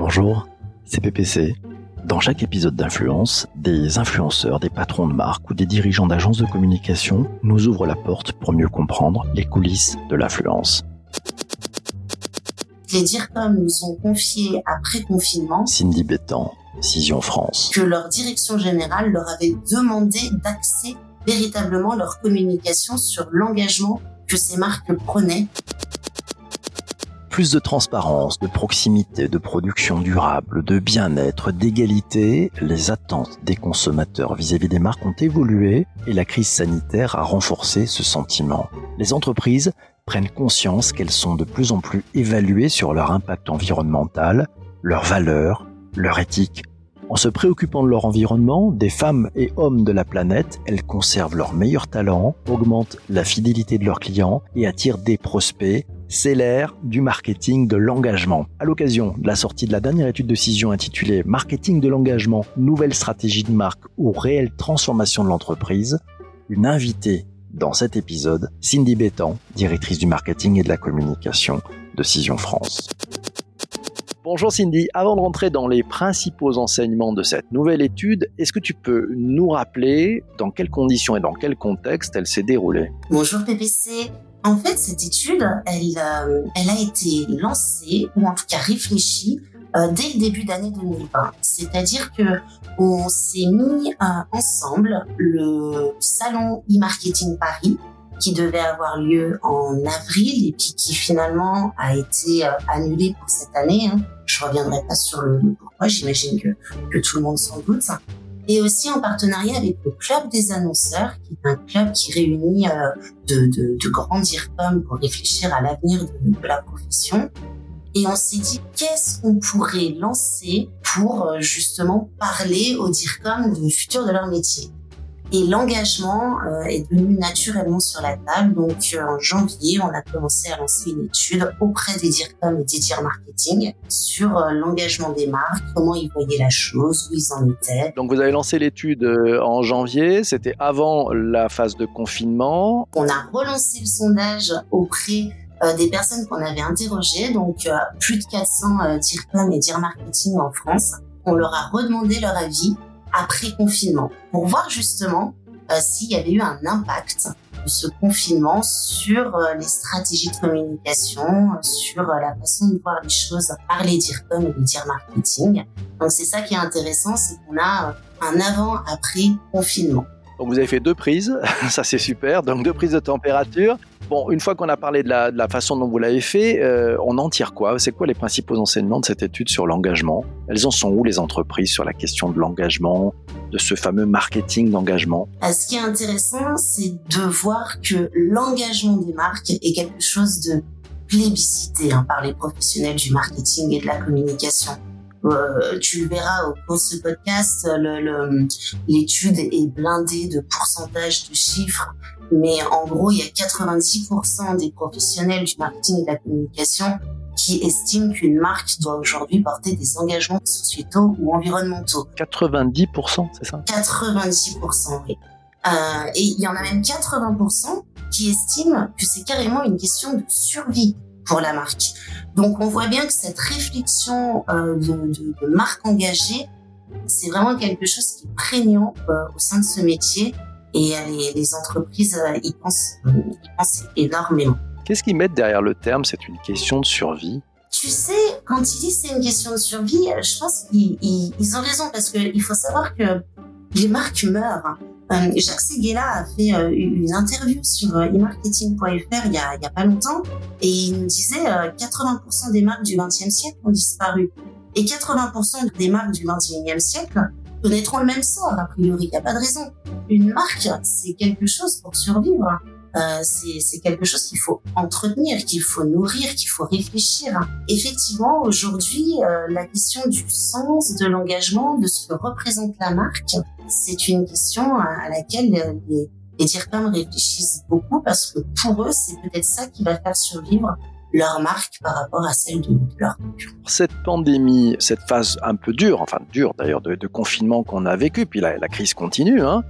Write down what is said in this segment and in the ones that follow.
Bonjour, c'est PPC. Dans chaque épisode d'Influence, des influenceurs, des patrons de marque ou des dirigeants d'agences de communication nous ouvrent la porte pour mieux comprendre les coulisses de l'influence. Les DIRCOM nous ont confié après confinement Cindy Bétan, Cision France. que leur direction générale leur avait demandé d'axer véritablement leur communication sur l'engagement que ces marques prenaient. Plus de transparence, de proximité, de production durable, de bien-être, d'égalité, les attentes des consommateurs vis-à-vis des marques ont évolué et la crise sanitaire a renforcé ce sentiment. Les entreprises prennent conscience qu'elles sont de plus en plus évaluées sur leur impact environnemental, leurs valeurs, leur éthique. En se préoccupant de leur environnement, des femmes et hommes de la planète, elles conservent leurs meilleurs talents, augmentent la fidélité de leurs clients et attirent des prospects. C'est l'ère du marketing de l'engagement. À l'occasion de la sortie de la dernière étude de Cision intitulée Marketing de l'engagement, nouvelle stratégie de marque ou réelle transformation de l'entreprise, une invitée dans cet épisode, Cindy Bétan, directrice du marketing et de la communication de Cision France. Bonjour Cindy, avant de rentrer dans les principaux enseignements de cette nouvelle étude, est-ce que tu peux nous rappeler dans quelles conditions et dans quel contexte elle s'est déroulée? Bonjour PPC. En fait, cette étude, elle, euh, elle a été lancée, ou en tout cas réfléchie, euh, dès le début d'année 2020. C'est-à-dire que on s'est mis euh, ensemble le salon e-marketing Paris qui devait avoir lieu en avril et puis qui finalement a été annulé pour cette année. Hein. Je reviendrai pas sur le pourquoi, j'imagine que, que tout le monde s'en doute. Et aussi en partenariat avec le Club des annonceurs, qui est un club qui réunit euh, de, de, de grands DIRCOM pour réfléchir à l'avenir de, de la profession. Et on s'est dit, qu'est-ce qu'on pourrait lancer pour euh, justement parler aux DIRCOM du futur de leur métier? Et l'engagement euh, est devenu naturellement sur la table. Donc euh, en janvier, on a commencé à lancer une étude auprès des DIRCOM et des DIR marketing sur euh, l'engagement des marques, comment ils voyaient la chose, où ils en étaient. Donc vous avez lancé l'étude euh, en janvier, c'était avant la phase de confinement. On a relancé le sondage auprès euh, des personnes qu'on avait interrogées, donc euh, plus de 400 euh, DIRCOM et DIR marketing en France. On leur a redemandé leur avis après confinement pour voir justement euh, s'il y avait eu un impact de ce confinement sur euh, les stratégies de communication, sur euh, la façon de voir les choses par les DIRCOM et les DIR marketing. Donc c'est ça qui est intéressant, c'est qu'on a un avant-après confinement. Donc vous avez fait deux prises, ça c'est super, donc deux prises de température. Bon, une fois qu'on a parlé de la, façon dont vous l'avez fait, euh, on en tire quoi? C'est quoi les principaux enseignements de cette étude sur l'engagement? Elles en sont où les entreprises sur la question de l'engagement, de ce fameux marketing d'engagement? Euh, Ce qui est intéressant, c'est de voir que l'engagement des marques est quelque chose de plébiscité hein, par les professionnels du marketing et de la communication. Euh, tu le verras au cours de ce podcast, l'étude est blindée de pourcentage de chiffres, mais en gros, il y a 90% des professionnels du marketing et de la communication qui estiment qu'une marque doit aujourd'hui porter des engagements sociétaux ou environnementaux. 90%, c'est ça? 90%, oui. Euh, et il y en a même 80% qui estiment que c'est carrément une question de survie pour la marque. Donc on voit bien que cette réflexion euh, de, de, de marque engagée, c'est vraiment quelque chose qui est prégnant euh, au sein de ce métier et euh, les, les entreprises y pensent, y pensent énormément. Qu'est-ce qu'ils mettent derrière le terme? C'est une question de survie. Tu sais, quand ils disent c'est une question de survie, je pense qu'ils ils, ils ont raison parce qu'il faut savoir que les marques meurent. Euh, Jacques Seguela a fait euh, une interview sur euh, e-marketing.fr il y a, pas longtemps et il nous disait euh, 80% des marques du XXe siècle ont disparu et 80% des marques du XXIe siècle connaîtront le même sort a priori. Il n'y a pas de raison. Une marque, c'est quelque chose pour survivre. Euh, c'est quelque chose qu'il faut entretenir, qu'il faut nourrir, qu'il faut réfléchir. Effectivement, aujourd'hui, euh, la question du sens, de l'engagement, de ce que représente la marque, c'est une question à, laquelle les, les réfléchissent beaucoup parce que pour eux, c'est peut-être ça qui va faire survivre leur marque par rapport à celle de, leur. Cette pandémie, cette phase un peu dure, enfin dure d'ailleurs, de, de confinement qu'on a vécu, puis la, la crise continue, hein,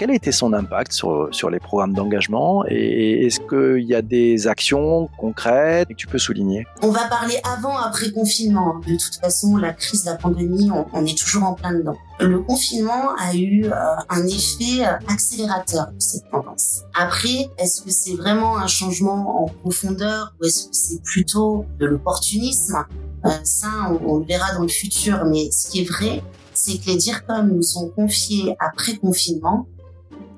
quel a été son impact sur, sur les programmes d'engagement et est-ce qu'il y a des actions concrètes que tu peux souligner? On va parler avant, après confinement. De toute façon, la crise de la pandémie, on, est toujours en plein dedans. Le confinement a eu euh, un effet accélérateur de cette tendance. Après, est-ce que c'est vraiment un changement en profondeur ou est-ce que c'est plutôt de l'opportunisme? Euh, Ça, on, le verra dans le futur. Mais ce qui est vrai, c'est que les DIRCOM nous ont confié après confinement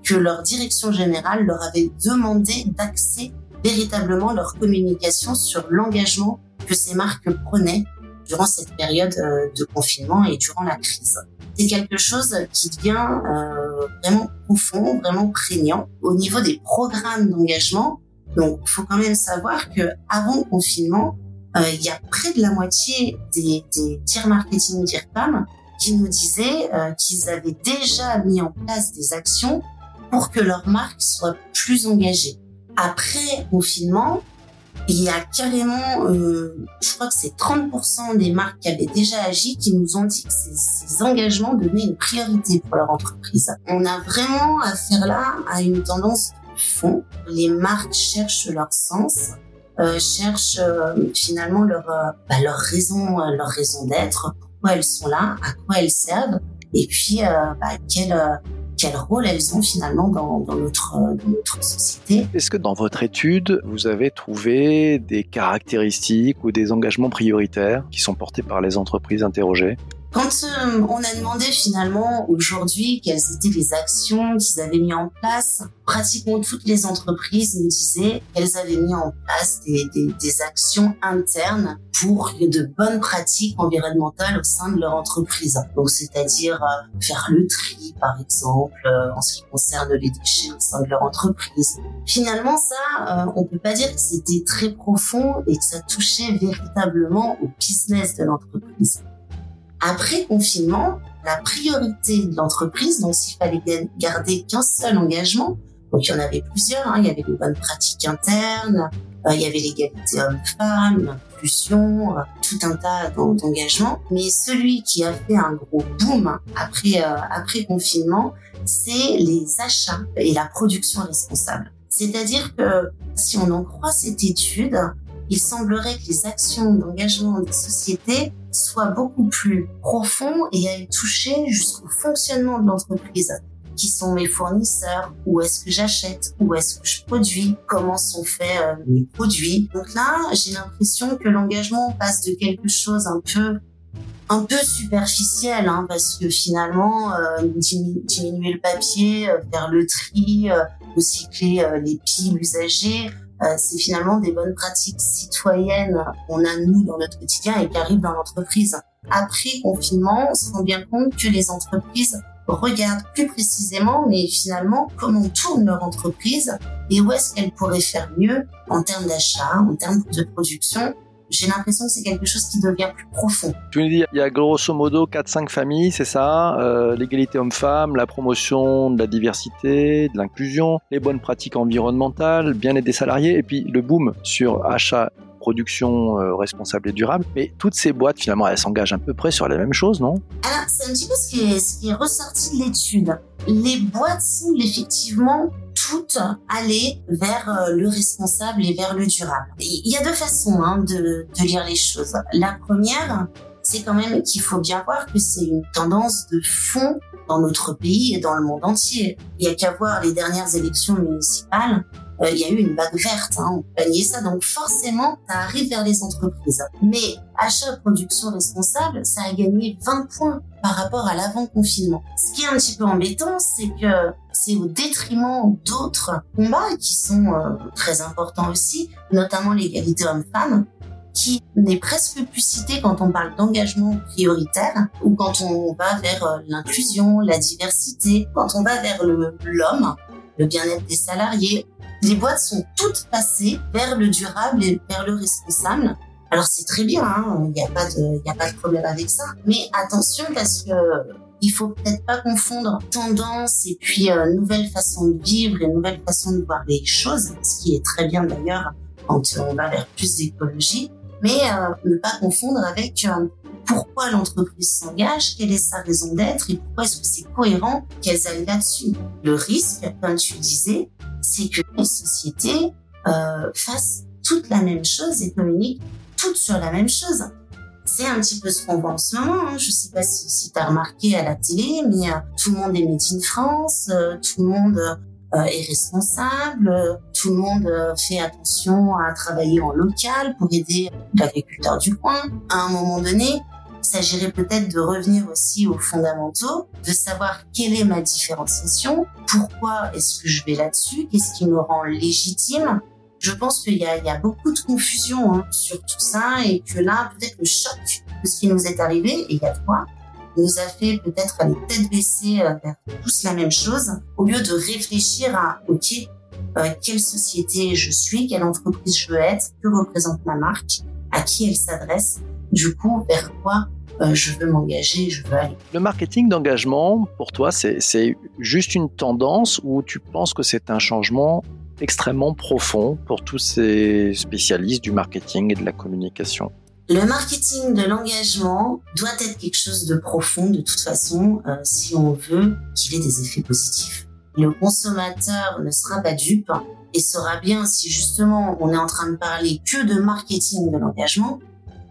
que leur direction générale leur avait demandé d'axer véritablement leur communication sur l'engagement que ces marques prenaient durant cette période euh, de confinement et durant la crise. C'est quelque chose qui devient euh, vraiment profond, vraiment prégnant au niveau des programmes d'engagement. Donc, il faut quand même savoir que avant le confinement, euh, il y a près de la moitié des, des tiers marketing DIRCOM qui nous disaient euh, qu'ils avaient déjà mis en place des actions pour que leur marque soit plus engagée. Après confinement, il y a carrément, euh, je crois que c'est 30% des marques qui avaient déjà agi qui nous ont dit que ces, engagements devenaient une priorité pour leur entreprise. On a vraiment affaire là à une tendance de fond. Les marques cherchent leur sens, euh, cherchent euh, finalement leur, euh, bah, leur raison, euh, leur raison d'être, pourquoi elles sont là, à quoi elles servent, et puis bah, quelle quel rôle elles ont finalement notre, dans notre société. Est-ce que dans votre étude, vous avez trouvé des caractéristiques ou des engagements prioritaires qui sont portés par les entreprises interrogées? Quand euh, on a demandé finalement aujourd'hui quelles étaient les actions qu'ils avaient mis en place, pratiquement toutes les entreprises nous disaient qu'elles avaient mis en place des, des, des, actions internes pour de bonnes pratiques environnementales au sein de leur entreprise. Donc c'est-à-dire euh, faire le tri par exemple euh, en ce qui concerne les déchets au sein de leur entreprise. Finalement ça, euh, on peut pas dire que c'était très profond et que ça touchait véritablement au business de l'entreprise. Après confinement, la priorité de l'entreprise, donc s'il fallait garder qu'un seul engagement, donc il y en avait plusieurs, hein, il y avait les bonnes pratiques internes, euh, il y avait l'égalité homme-femme, l'inclusion, euh, tout un tas d'engagements. Mais celui qui a fait un gros boom après, euh, après confinement, c'est les achats et la production responsable. C'est-à-dire que si on en croit cette étude, il semblerait que les actions d'engagement des sociétés soient beaucoup plus profondes et aillent toucher jusqu'au fonctionnement de l'entreprise. Qui sont mes fournisseurs Où est-ce que j'achète Où est-ce que je produis Comment sont faits euh, mes produits Donc là, j'ai l'impression que l'engagement passe de quelque chose un peu un peu superficiel, hein, parce que finalement, euh, diminuer le papier, euh, faire le tri, recycler les piles usagées, c'est finalement des bonnes pratiques citoyennes qu'on a nous dans notre quotidien et qui arrivent dans l'entreprise. Après confinement, on se rend bien compte que les entreprises regardent plus précisément, mais finalement, comment tourne leur entreprise et où est-ce qu'elle pourrait faire mieux en termes d'achat, en termes de production j'ai l'impression que c'est quelque chose qui devient plus profond. Tu nous dis, il y a grosso modo 4-5 familles, c'est ça euh, L'égalité homme-femme, la promotion de la diversité, de l'inclusion, les bonnes pratiques environnementales, bien-être des salariés, et puis le boom sur achat production euh, responsable et durable. Mais toutes ces boîtes, finalement, elles s'engagent à peu près sur la même chose, non? Alors, c'est un petit peu ce qui est, ressorti de l'étude. Les boîtes semblent effectivement toutes aller vers euh, le responsable et vers le durable. Il y a deux façons hein, de, de lire les choses. La première, c'est quand même qu'il faut bien voir que c'est une tendance de fond dans notre pays et dans le monde entier. Il y a qu'à voir les dernières élections municipales il y a eu une vague verte, hein, on peut ça. Donc forcément, ça arrive vers les entreprises. Mais achat-production responsable, ça a gagné 20 points par rapport à l'avant-confinement. Ce qui est un petit peu embêtant, c'est que c'est au détriment d'autres combats qui sont euh, très importants aussi, notamment l'égalité homme-femme, qui n'est presque plus cité quand on parle d'engagement prioritaire ou quand on va vers euh, l'inclusion, la diversité, quand on va vers l'homme, le bien-être des salariés les boîtes sont toutes passées vers le durable et vers le responsable. Alors c'est très bien, hein, il n'y a pas de, problème avec ça. Mais attention parce que il faut peut-être pas confondre tendance et puis euh, nouvelle façon de vivre et nouvelle façon de voir les choses, ce qui est très bien d'ailleurs quand on va vers plus d'écologie, mais euh, ne pas confondre avec euh, pourquoi l'entreprise s'engage, quelle est sa raison d'être et pourquoi est-ce que c'est cohérent qu'elles aillent là-dessus. Le risque, comme tu disais, c'est que les sociétés euh, fassent toutes la même chose et communiquent toutes sur la même chose. C'est un petit peu ce qu'on voit en ce moment. Hein. Je sais pas si, si tu as remarqué à la télé, mais euh, tout le monde est made France, euh, tout le monde euh, est responsable, tout le monde fait attention à travailler en local pour aider l'agriculteur du coin. À un moment donné, il s'agirait peut-être de revenir aussi aux fondamentaux, de savoir quelle est ma différenciation, pourquoi est-ce que je vais là-dessus, qu'est-ce qui me rend légitime. Je pense qu'il y, a, beaucoup de confusion hein, sur tout ça et que là, peut-être le choc de ce qui nous est arrivé, il y a quoi, nous a fait peut-être aller tête baissée euh, vers tous la même chose, au lieu de réfléchir à, OK, euh, quelle société je suis, quelle entreprise je veux être, que représente ma marque, à qui elle s'adresse, du coup, vers quoi euh, je veux m'engager, je veux aller? Le marketing d'engagement, pour toi, c'est juste une tendance ou tu penses que c'est un changement extrêmement profond pour tous ces spécialistes du marketing et de la communication? Le marketing de l'engagement doit être quelque chose de profond de toute façon euh, si on veut qu'il ait des effets positifs. Le consommateur ne sera pas dupe et saura bien si justement on est en train de parler que de marketing de l'engagement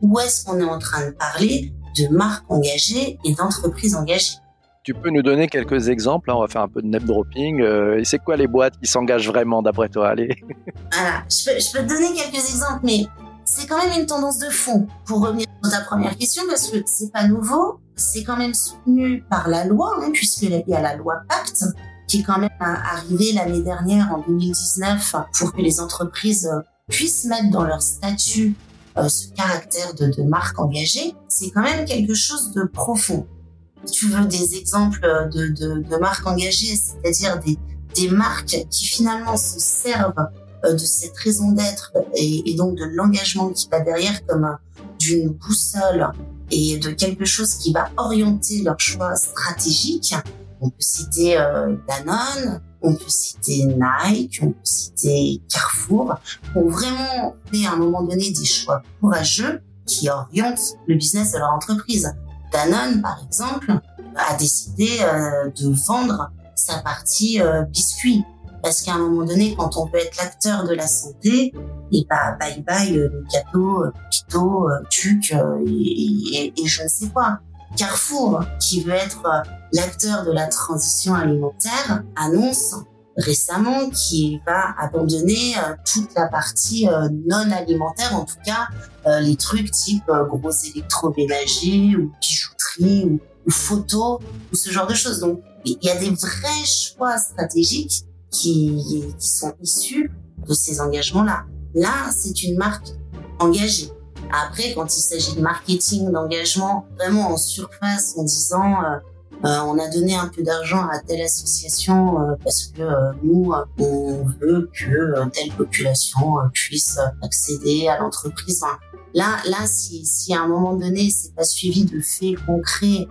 ou est-ce qu'on est en train de parler de marques engagées et d'entreprises engagées? Tu peux nous donner quelques exemples, on va faire un peu de name dropping. Euh, et c'est quoi les boîtes qui s'engagent vraiment d'après toi? Allez. Voilà, je peux, je peux te donner quelques exemples, mais c'est quand même une tendance de fond. Pour revenir sur ta première question, parce que c'est pas nouveau, c'est quand même soutenu par la loi, hein, puisqu'il y a la loi Pacte, qui est quand même arrivée l'année dernière, en 2019, pour que les entreprises puissent mettre dans leur statut euh, ce caractère de, de marque engagée, c'est quand même quelque chose de profond. Tu veux des exemples de, de, de marques engagées, c'est-à-dire des, des marques qui finalement se servent euh, de cette raison d'être et, et, donc de l'engagement qui va derrière comme euh, d'une boussole et de quelque chose qui va orienter leur choix stratégique. On peut citer euh, Danone, on peut citer Nike, on peut citer Carrefour, ont vraiment fait à un moment donné des choix courageux qui orientent le business de leur entreprise. Danone, par exemple, a décidé euh, de vendre sa partie euh, biscuit parce qu'à un moment donné, quand on veut être l'acteur de la santé, et bah bye bye euh, le gâteau, euh, pito, tuc et, et, je ne sais quoi. Carrefour, qui veut être l'acteur de la transition alimentaire, annonce récemment qu'il va abandonner toute la partie non alimentaire, en tout cas les trucs type gros électroménagers ou bijouterie ou, ou photos ou ce genre de choses. Donc il y a des vrais choix stratégiques qui, qui sont issus de ces engagements-là. Là, c'est une marque engagée. Après, quand il s'agit de marketing, d'engagement, vraiment en surface, en disant euh, euh on a donné un peu d'argent à telle association euh, parce que euh, nous, on veut que telle population puisse accéder à l'entreprise. là, là, si, si à un moment donné, c'est pas suivi de faits concrets,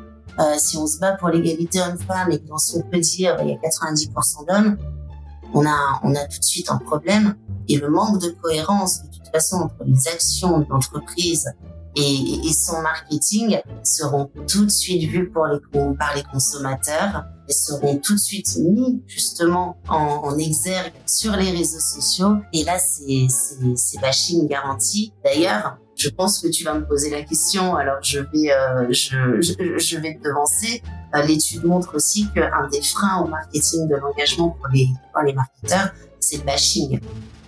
si on se bat pour l'égalité homme-femme et que dans peut dire, il y a 90% d'hommes, on a, on a tout de suite un problème. Et le manque de cohérence, de toute façon, entre les actions de l'entreprise et, son marketing seront tout de suite vus pour les, par les consommateurs et seront tout de suite mis justement en, en exergue sur les réseaux sociaux. Et là, c'est bashing garanti. D'ailleurs, je pense que tu vas me poser la question, alors je vais, euh, je, je, vais te devancer. Euh, l'étude montre aussi qu'un des freins au marketing de l'engagement pour les, pour les marketeurs, c'est le bashing.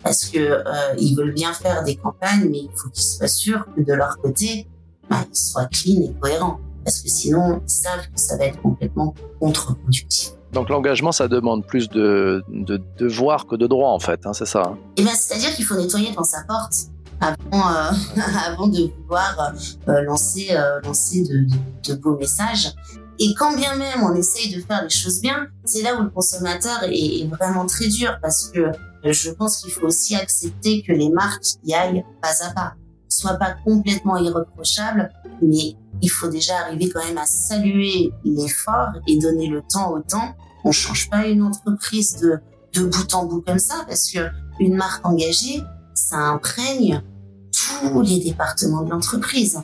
Parce que euh, ils veulent bien faire des campagnes, mais il faut qu'ils soient sûrs que de leur côté, bah, ils soient clean et cohérents. Parce que sinon, ils savent que ça va être complètement contre-productif. Donc l'engagement, ça demande plus de, de devoirs que de droits, en fait, hein, c'est ça hein Eh bien, c'est-à-dire qu'il faut nettoyer devant sa porte avant, euh, avant de pouvoir euh, lancer, euh, lancer de, de, de, beaux messages. Et quand bien même on essaye de faire les choses bien, c'est là où le consommateur est, vraiment très dur parce que je pense qu'il faut aussi accepter que les marques y aillent pas à pas, soient pas complètement irréprochables, mais il faut déjà arriver quand même à saluer l'effort et donner le temps au temps. On change pas une entreprise de, de bout en bout comme ça parce que une marque engagée, ça imprègne tous les départements de l'entreprise.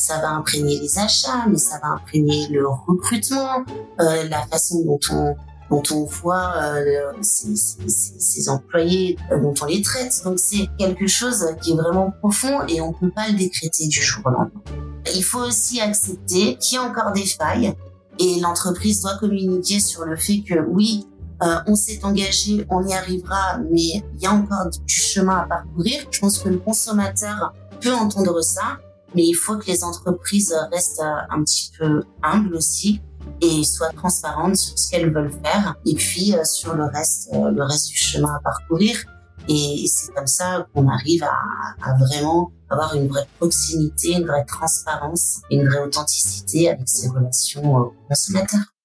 Ça va imprégner les achats, mais ça va imprégner le recrutement, euh, la façon dont on dont on voit euh, employés, euh, dont on les traite. Donc c'est quelque chose qui est vraiment profond et on peut pas le décréter du jour au lendemain. Il faut aussi accepter qu'il y a encore des failles et l'entreprise doit communiquer sur le fait que oui, euh, on s'est engagé, on y arrivera, mais il y a encore du chemin à parcourir. Je pense que le consommateur peut entendre ça, mais il faut que les entreprises restent un petit peu humbles aussi et soient transparentes sur ce qu'elles veulent faire et puis euh, sur le reste, euh, le reste du chemin à parcourir. Et, c'est comme ça qu'on arrive à, à, vraiment avoir une vraie proximité, une vraie transparence, une vraie authenticité avec ces relations consommateurs.